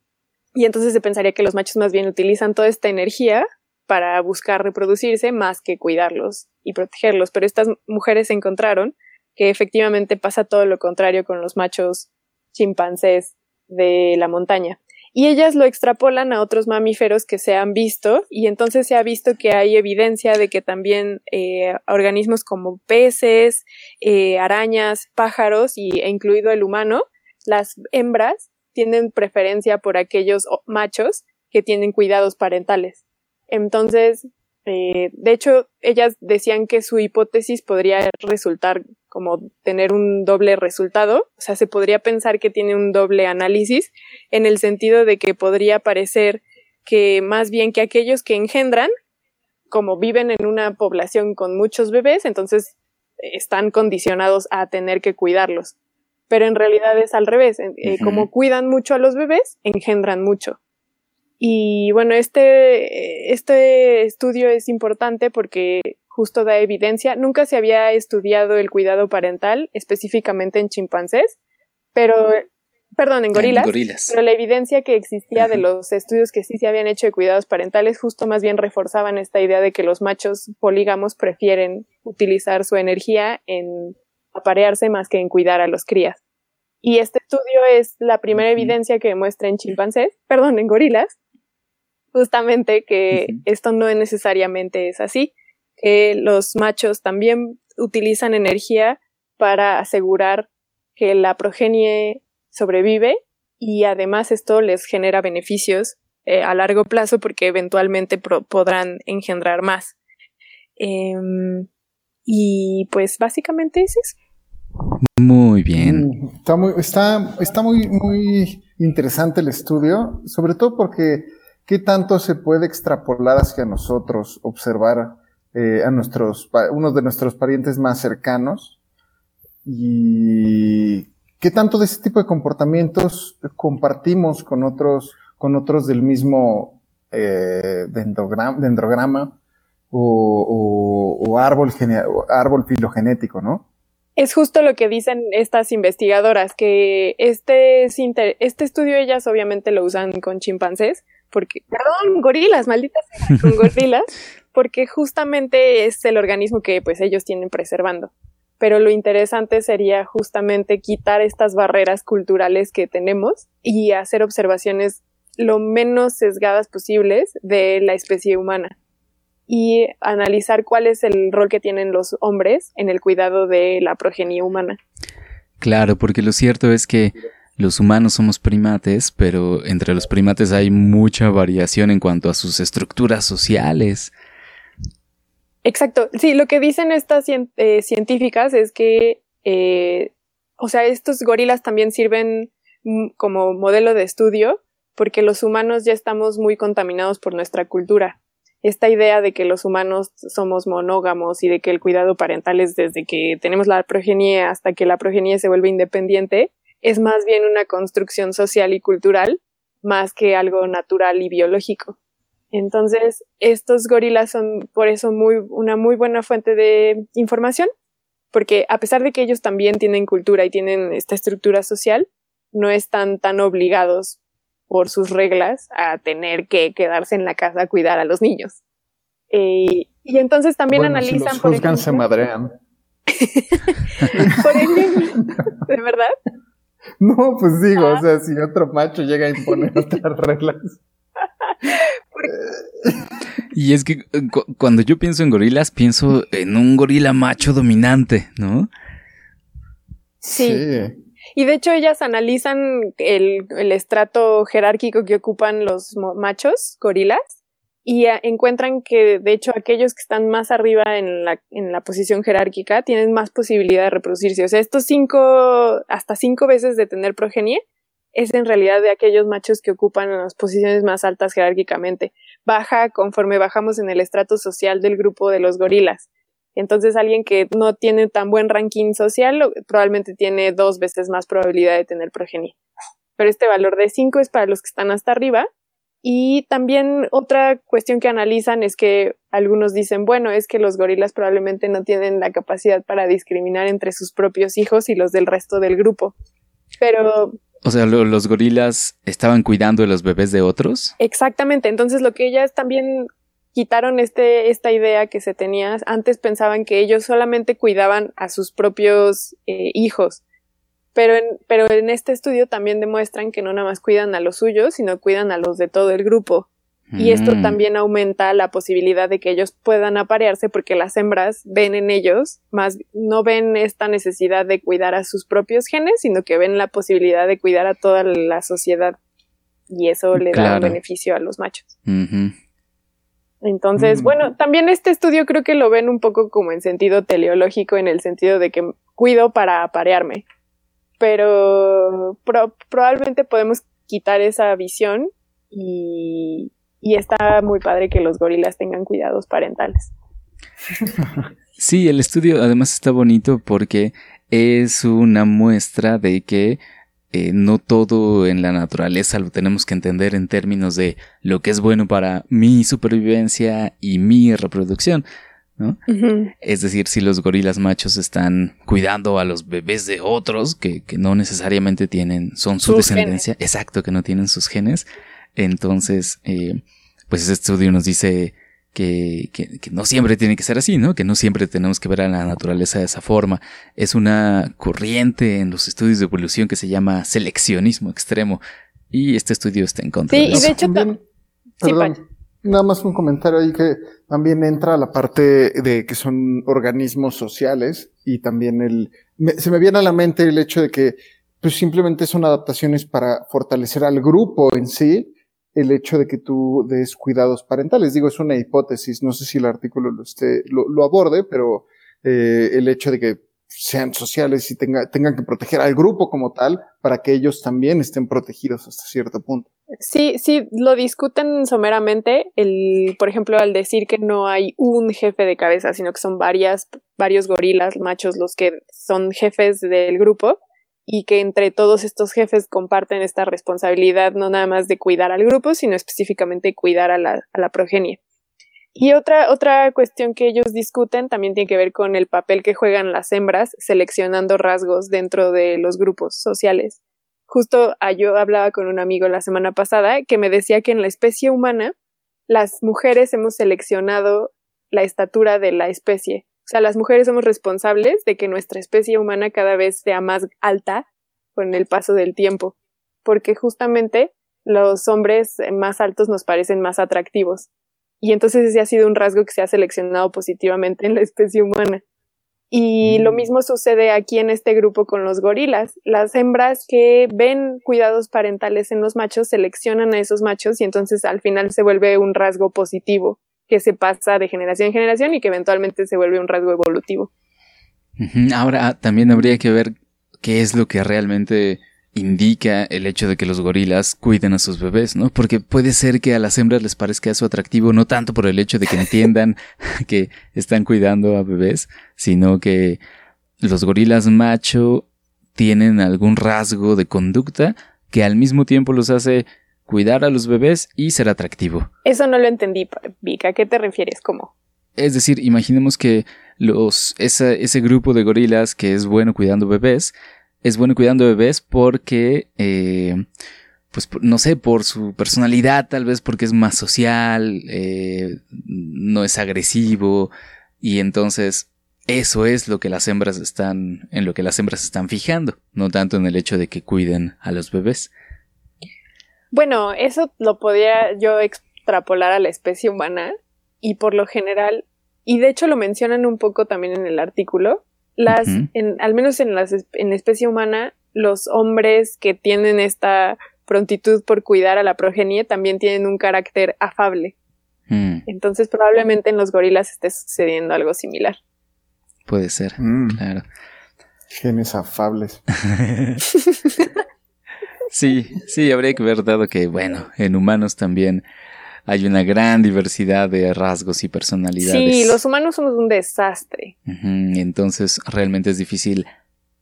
y entonces se pensaría que los machos más bien utilizan toda esta energía para buscar reproducirse más que cuidarlos y protegerlos, pero estas mujeres encontraron que efectivamente pasa todo lo contrario con los machos chimpancés de la montaña. Y ellas lo extrapolan a otros mamíferos que se han visto y entonces se ha visto que hay evidencia de que también eh, organismos como peces, eh, arañas, pájaros y, e incluido el humano, las hembras tienen preferencia por aquellos machos que tienen cuidados parentales. Entonces, eh, de hecho, ellas decían que su hipótesis podría resultar como tener un doble resultado, o sea, se podría pensar que tiene un doble análisis en el sentido de que podría parecer que más bien que aquellos que engendran, como viven en una población con muchos bebés, entonces están condicionados a tener que cuidarlos pero en realidad es al revés. Eh, como cuidan mucho a los bebés, engendran mucho. Y bueno, este, este estudio es importante porque justo da evidencia. Nunca se había estudiado el cuidado parental específicamente en chimpancés, pero, perdón, en gorilas. Pero la evidencia que existía de los estudios que sí se habían hecho de cuidados parentales justo más bien reforzaban esta idea de que los machos polígamos prefieren utilizar su energía en aparearse más que en cuidar a los crías. Y este estudio es la primera evidencia que demuestra en chimpancés, perdón, en gorilas, justamente que esto no necesariamente es así, que los machos también utilizan energía para asegurar que la progenie sobrevive y además esto les genera beneficios eh, a largo plazo porque eventualmente podrán engendrar más. Em, y pues básicamente es eso. Muy bien. Mm, está muy, está, está muy, muy interesante el estudio, sobre todo porque qué tanto se puede extrapolar hacia nosotros, observar eh, a nuestros, uno de nuestros parientes más cercanos y qué tanto de ese tipo de comportamientos compartimos con otros, con otros del mismo eh, dendrograma, o, o, árbol, árbol filogenético, ¿no? Es justo lo que dicen estas investigadoras, que este, este estudio ellas obviamente lo usan con chimpancés, porque, perdón, gorilas, malditas, con gorilas, porque justamente es el organismo que pues ellos tienen preservando. Pero lo interesante sería justamente quitar estas barreras culturales que tenemos y hacer observaciones lo menos sesgadas posibles de la especie humana y analizar cuál es el rol que tienen los hombres en el cuidado de la progenie humana. Claro, porque lo cierto es que los humanos somos primates, pero entre los primates hay mucha variación en cuanto a sus estructuras sociales. Exacto. Sí, lo que dicen estas eh, científicas es que, eh, o sea, estos gorilas también sirven mm, como modelo de estudio porque los humanos ya estamos muy contaminados por nuestra cultura esta idea de que los humanos somos monógamos y de que el cuidado parental es desde que tenemos la progenie hasta que la progenie se vuelve independiente, es más bien una construcción social y cultural más que algo natural y biológico. Entonces, estos gorilas son por eso muy, una muy buena fuente de información, porque a pesar de que ellos también tienen cultura y tienen esta estructura social, no están tan obligados por sus reglas a tener que quedarse en la casa a cuidar a los niños. Eh, y entonces también analizan. Si los juzgan, se madrean. por ejemplo, ¿de verdad? No, pues digo, o sea, si otro macho llega a imponer otras reglas. Y es que eh, cuando yo pienso en gorilas, pienso en un gorila macho dominante, ¿no? sí. Y de hecho ellas analizan el, estrato jerárquico que ocupan los machos gorilas y encuentran que de hecho aquellos que están más arriba en la, en la posición jerárquica tienen más posibilidad de reproducirse. O sea, estos cinco, hasta cinco veces de tener progenie es en realidad de aquellos machos que ocupan las posiciones más altas jerárquicamente. Baja conforme bajamos en el estrato social del grupo de los gorilas. Entonces alguien que no tiene tan buen ranking social probablemente tiene dos veces más probabilidad de tener progenie. Pero este valor de 5 es para los que están hasta arriba. Y también otra cuestión que analizan es que algunos dicen, bueno, es que los gorilas probablemente no tienen la capacidad para discriminar entre sus propios hijos y los del resto del grupo. Pero o sea, los gorilas estaban cuidando de los bebés de otros. Exactamente. Entonces lo que ellas también quitaron este, esta idea que se tenía. Antes pensaban que ellos solamente cuidaban a sus propios eh, hijos. Pero en, pero en este estudio también demuestran que no nada más cuidan a los suyos, sino cuidan a los de todo el grupo. Y esto mm. también aumenta la posibilidad de que ellos puedan aparearse porque las hembras ven en ellos, más no ven esta necesidad de cuidar a sus propios genes, sino que ven la posibilidad de cuidar a toda la sociedad. Y eso le da un beneficio a los machos. Entonces, mm. bueno, también este estudio creo que lo ven un poco como en sentido teleológico, en el sentido de que cuido para aparearme. Pero probablemente podemos quitar esa visión y, y está muy padre que los gorilas tengan cuidados parentales. Sí, el estudio además está bonito porque es una muestra de que eh, no todo en la naturaleza lo tenemos que entender en términos de lo que es bueno para mi supervivencia y mi reproducción. ¿no? Es decir, si los gorilas machos están cuidando a los bebés de otros que, que no necesariamente tienen, son su descendencia, exacto, que no tienen sus genes, entonces, eh, pues ese estudio nos dice que, que, no siempre tiene que ser así, ¿no? Que no siempre tenemos que ver a la naturaleza de esa forma. Es una corriente en los estudios de evolución que se llama seleccionismo extremo. Y este estudio está en contra de eso. Sí, y de hecho también. Perdón, nada más un comentario ahí que también entra la parte de que son organismos sociales y también el... se me viene a la mente el hecho de que pues simplemente son adaptaciones para fortalecer al grupo en sí el hecho de que tú des cuidados parentales. Digo, es una hipótesis, no sé si el artículo lo, esté, lo, aborde, pero eh, el hecho de que sean sociales y tenga, tengan que proteger al grupo como tal para que ellos también estén protegidos hasta cierto punto. Sí, sí, lo discuten someramente, el, por ejemplo, al decir que no hay un jefe de cabeza, sino que son varias, varios gorilas machos los que son jefes del grupo y que entre todos estos jefes comparten esta responsabilidad no nada más de cuidar al grupo, sino específicamente cuidar a la, progenie. Y otra, otra cuestión que ellos discuten también tiene que ver con el papel que juegan las hembras seleccionando rasgos dentro de los grupos sociales. Justo ah, yo hablaba con un amigo la semana pasada que me decía que en la especie humana las mujeres hemos seleccionado la estatura de la especie o sea, las mujeres somos responsables de que nuestra especie humana cada vez sea más alta con el paso del tiempo, porque justamente los hombres más altos nos parecen más atractivos. Y entonces ese ha sido un rasgo que se ha seleccionado positivamente en la especie humana. Y lo mm. mismo sucede aquí en este grupo con los gorilas. Las hembras que ven cuidados parentales en los machos seleccionan a esos machos y entonces al final se vuelve un rasgo positivo que se pasa de generación en generación y que eventualmente se vuelve un rasgo evolutivo. Ahora también habría que ver qué es lo que realmente indica el hecho de que los gorilas cuiden a sus bebés, ¿no? Porque puede ser que a las hembras les parezca eso atractivo, no tanto por el hecho de que entiendan que están cuidando a bebés, sino que los gorilas macho tienen algún rasgo de conducta que al mismo tiempo los hace cuidar a los bebés y ser atractivo. Eso no lo entendí, Vika. ¿A qué te refieres? ¿Cómo? Es decir, imaginemos que los, ese grupo de gorilas que es bueno cuidando bebés, es bueno cuidando bebés porque, eh, pues no sé, por su personalidad, tal vez porque es más social, eh, no es agresivo, y entonces eso es lo que las hembras están, en lo que las hembras están fijando, no tanto en el hecho de que cuiden a los bebés. Bueno, eso lo podía yo extrapolar a la especie humana y por lo general, y de hecho lo mencionan un poco también en el artículo, las, en, al menos en, las, en la especie humana, los hombres que tienen esta prontitud por cuidar a la progenie también tienen un carácter afable. Mm. Entonces probablemente en los gorilas esté sucediendo algo similar. Puede ser, mm. claro. Genes afables. Sí, sí, habría que ver dado que, bueno, en humanos también hay una gran diversidad de rasgos y personalidades. Sí, los humanos somos un desastre. entonces realmente es difícil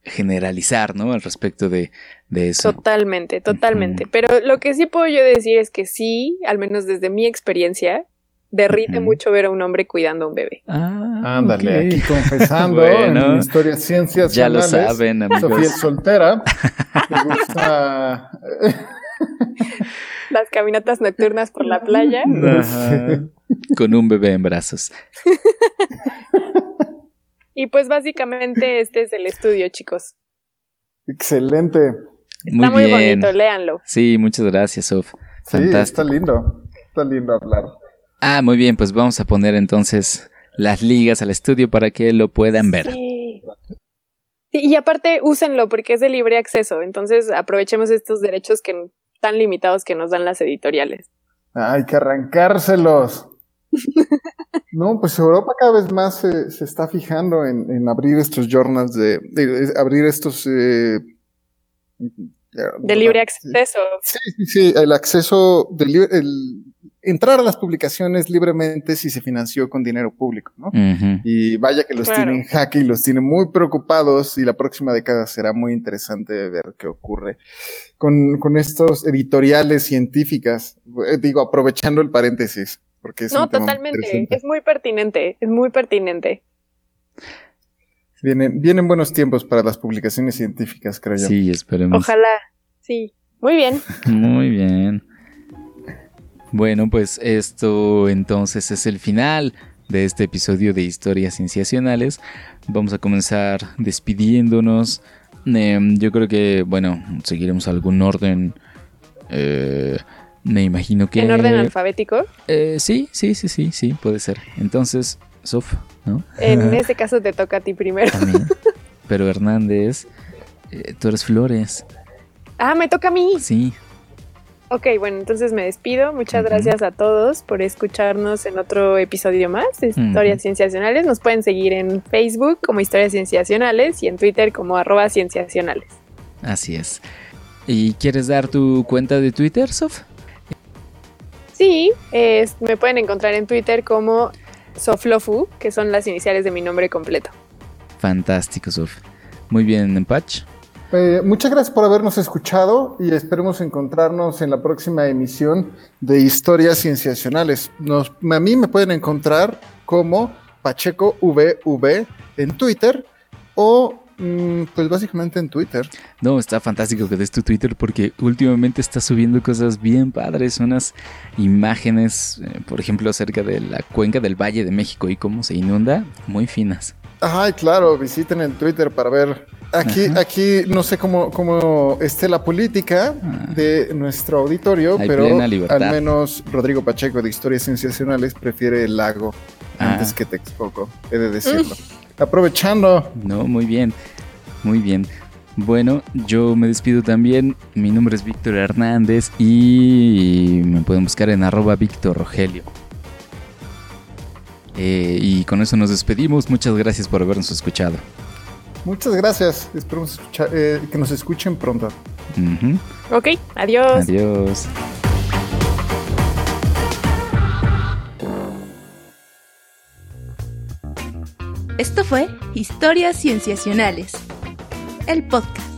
generalizar, ¿no? Al respecto de, eso. Totalmente, totalmente. Pero lo que sí puedo yo decir es que sí, al menos desde mi experiencia, derrite mucho ver a un hombre cuidando a un bebé. Ah, Ándale, aquí confesando en historia ciencias. Ya lo saben, amigos. Sofía es soltera. Me gusta. Las caminatas nocturnas por la playa. Con un bebé en brazos. y pues básicamente este es el estudio, chicos. Excelente. Está muy, bonito, léanlo. Sí, muchas gracias, Sof. Sí, está lindo. Está lindo hablar. Ah, muy bien, pues vamos a poner entonces las ligas al estudio para que lo puedan ver. Sí. y aparte úsenlo porque es de libre acceso, entonces aprovechemos estos derechos que tan limitados que nos dan las editoriales. Hay que arrancárselos. no, pues Europa cada vez más se, está fijando en, abrir estos journals de, abrir estos eh, de libre acceso. Sí, sí, sí, el acceso de el, entrar a las publicaciones libremente si se financió con dinero público, ¿no? Y vaya que los tienen jaque y los tienen muy preocupados y la próxima década será muy interesante ver qué ocurre con, con estos editoriales científicas, eh, digo, aprovechando el paréntesis, porque es No, totalmente, es muy pertinente, es muy pertinente. Vienen, vienen buenos tiempos para las publicaciones científicas, creo yo. Sí, esperemos. Ojalá, sí. Muy bien. Muy bien. Bueno, pues esto entonces es el final de este episodio de Historias Cienciacionales. Vamos a comenzar despidiéndonos. Em, yo creo que, bueno, seguiremos algún orden. Eh, me imagino que... ¿En orden alfabético? Eh, sí, sí, sí, sí, sí, puede ser. Entonces, Sof, ¿no? En este caso te toca a ti primero. Pero Hernández, eh, tú eres Flores. Ah, me toca a mí. Sí. Ok, bueno, entonces me despido. Muchas gracias a todos por escucharnos en otro episodio más de Historias Cienciacionales. Nos pueden seguir en Facebook como Historias Cienciacionales y en Twitter como arroba cienciacionales. Así es. ¿Y quieres dar tu cuenta de Twitter, Sof? Sí, me pueden encontrar en Twitter como Soflofu, que son las iniciales de mi nombre completo. Fantástico, Sof. Muy bien, Patch. Eh, muchas gracias por habernos escuchado y esperemos encontrarnos en la próxima emisión de Historias Cienciacionales. Nos, a mí me pueden encontrar como Pacheco VV en Twitter o mm, pues básicamente en Twitter. No, está fantástico que des tu Twitter porque últimamente está subiendo cosas bien padres, unas imágenes, eh, por ejemplo, acerca de la cuenca del Valle de México y cómo se inunda, muy finas. Ay, claro, visiten el Twitter para ver Aquí, aquí no sé cómo, cómo esté la política ah. de nuestro auditorio, pero al menos Rodrigo Pacheco de Historias Sensacionales prefiere el lago ah. antes que Texcoco, he de decirlo. Aprovechando. No, muy bien, muy bien. Bueno, yo me despido también. Mi nombre es Víctor Hernández y me pueden buscar en arroba Víctor Rogelio. Eh, y con eso nos despedimos. Muchas gracias por habernos escuchado. Muchas gracias. Esperemos eh, que nos escuchen pronto. Ok, adiós. Adiós. Esto fue Historias Cienciacionales, el podcast.